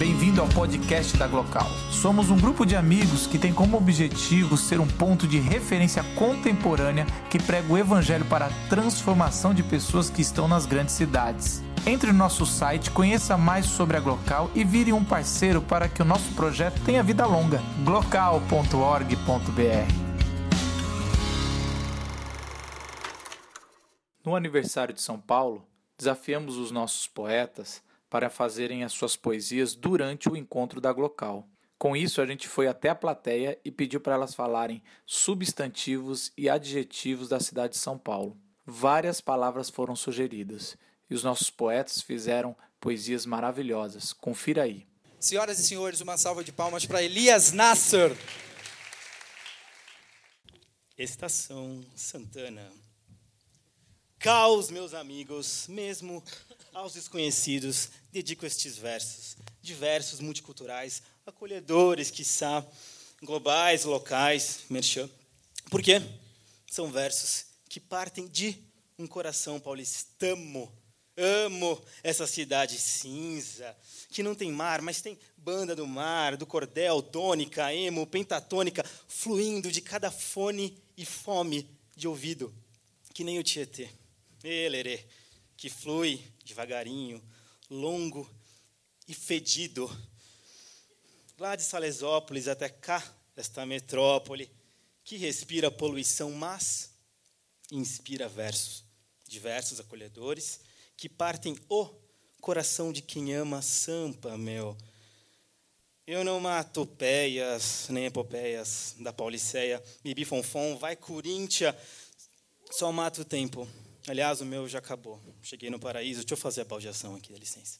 Bem-vindo ao podcast da Glocal. Somos um grupo de amigos que tem como objetivo ser um ponto de referência contemporânea que prega o evangelho para a transformação de pessoas que estão nas grandes cidades. Entre no nosso site, conheça mais sobre a Glocal e vire um parceiro para que o nosso projeto tenha vida longa. glocal.org.br No aniversário de São Paulo, desafiamos os nossos poetas para fazerem as suas poesias durante o encontro da Glocal. Com isso, a gente foi até a plateia e pediu para elas falarem substantivos e adjetivos da cidade de São Paulo. Várias palavras foram sugeridas e os nossos poetas fizeram poesias maravilhosas. Confira aí. Senhoras e senhores, uma salva de palmas para Elias Nasser. Estação Santana. Caos, meus amigos, mesmo aos desconhecidos, dedico estes versos, diversos, multiculturais, acolhedores, quiçá, globais, locais, merchan. Por quê? São versos que partem de um coração paulistano. Amo essa cidade cinza, que não tem mar, mas tem banda do mar, do cordel, tônica, emo, pentatônica, fluindo de cada fone e fome de ouvido, que nem o Tietê. Elerê, que flui devagarinho, longo e fedido. Lá de Salesópolis até cá, esta metrópole, que respira poluição, mas inspira versos, diversos acolhedores, que partem o coração de quem ama Sampa, meu. Eu não mato peias, nem epopeias da Pauliceia, Bibi Fonfon, vai Coríntia, só mato o tempo. Aliás, o meu já acabou. Cheguei no paraíso. Deixa eu fazer a baldeação aqui, dá licença.